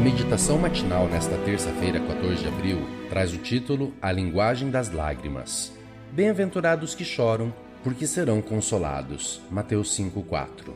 meditação matinal nesta terça-feira, 14 de abril, traz o título A Linguagem das Lágrimas. Bem-aventurados que choram, porque serão consolados. Mateus 5:4.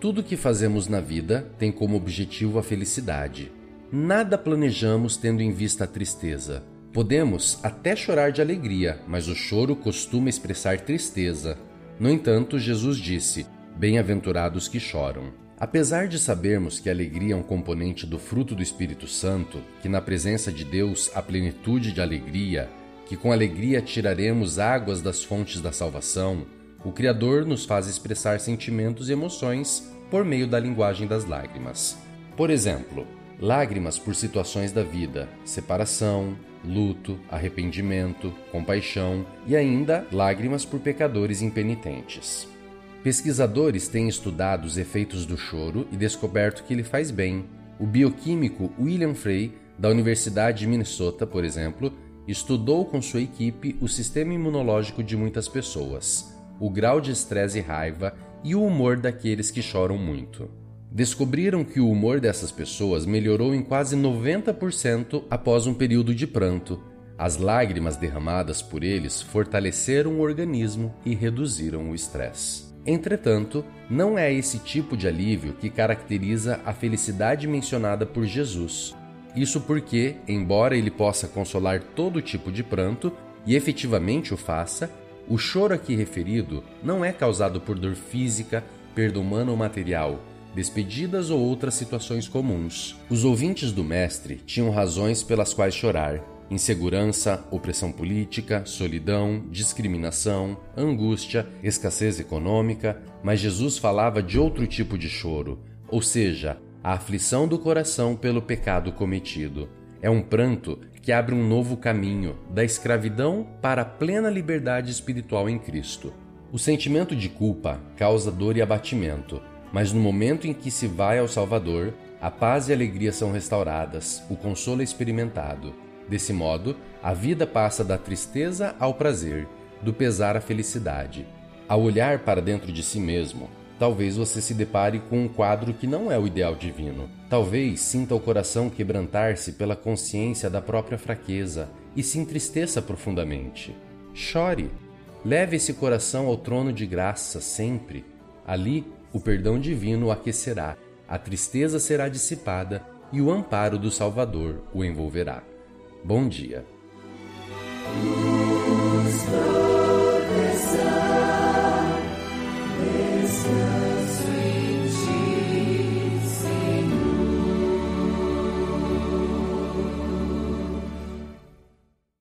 Tudo que fazemos na vida tem como objetivo a felicidade. Nada planejamos tendo em vista a tristeza. Podemos até chorar de alegria, mas o choro costuma expressar tristeza. No entanto, Jesus disse: Bem-aventurados que choram. Apesar de sabermos que a alegria é um componente do fruto do Espírito Santo, que na presença de Deus há plenitude de alegria, que com alegria tiraremos águas das fontes da salvação, o Criador nos faz expressar sentimentos e emoções por meio da linguagem das lágrimas. Por exemplo, lágrimas por situações da vida, separação, luto, arrependimento, compaixão e ainda lágrimas por pecadores impenitentes. Pesquisadores têm estudado os efeitos do choro e descoberto que ele faz bem. O bioquímico William Frey, da Universidade de Minnesota, por exemplo, estudou com sua equipe o sistema imunológico de muitas pessoas, o grau de estresse e raiva e o humor daqueles que choram muito. Descobriram que o humor dessas pessoas melhorou em quase 90% após um período de pranto. As lágrimas derramadas por eles fortaleceram o organismo e reduziram o estresse. Entretanto, não é esse tipo de alívio que caracteriza a felicidade mencionada por Jesus. Isso porque, embora ele possa consolar todo tipo de pranto, e efetivamente o faça, o choro aqui referido não é causado por dor física, perda humana ou material, despedidas ou outras situações comuns. Os ouvintes do Mestre tinham razões pelas quais chorar, insegurança, opressão política, solidão, discriminação, angústia, escassez econômica, mas Jesus falava de outro tipo de choro, ou seja, a aflição do coração pelo pecado cometido. É um pranto que abre um novo caminho, da escravidão para a plena liberdade espiritual em Cristo. O sentimento de culpa causa dor e abatimento, mas no momento em que se vai ao Salvador, a paz e a alegria são restauradas, o consolo é experimentado. Desse modo, a vida passa da tristeza ao prazer, do pesar à felicidade. Ao olhar para dentro de si mesmo, talvez você se depare com um quadro que não é o ideal divino. Talvez sinta o coração quebrantar-se pela consciência da própria fraqueza e se entristeça profundamente. Chore. Leve esse coração ao trono de graça sempre. Ali, o perdão divino o aquecerá, a tristeza será dissipada e o amparo do Salvador o envolverá. Bom dia.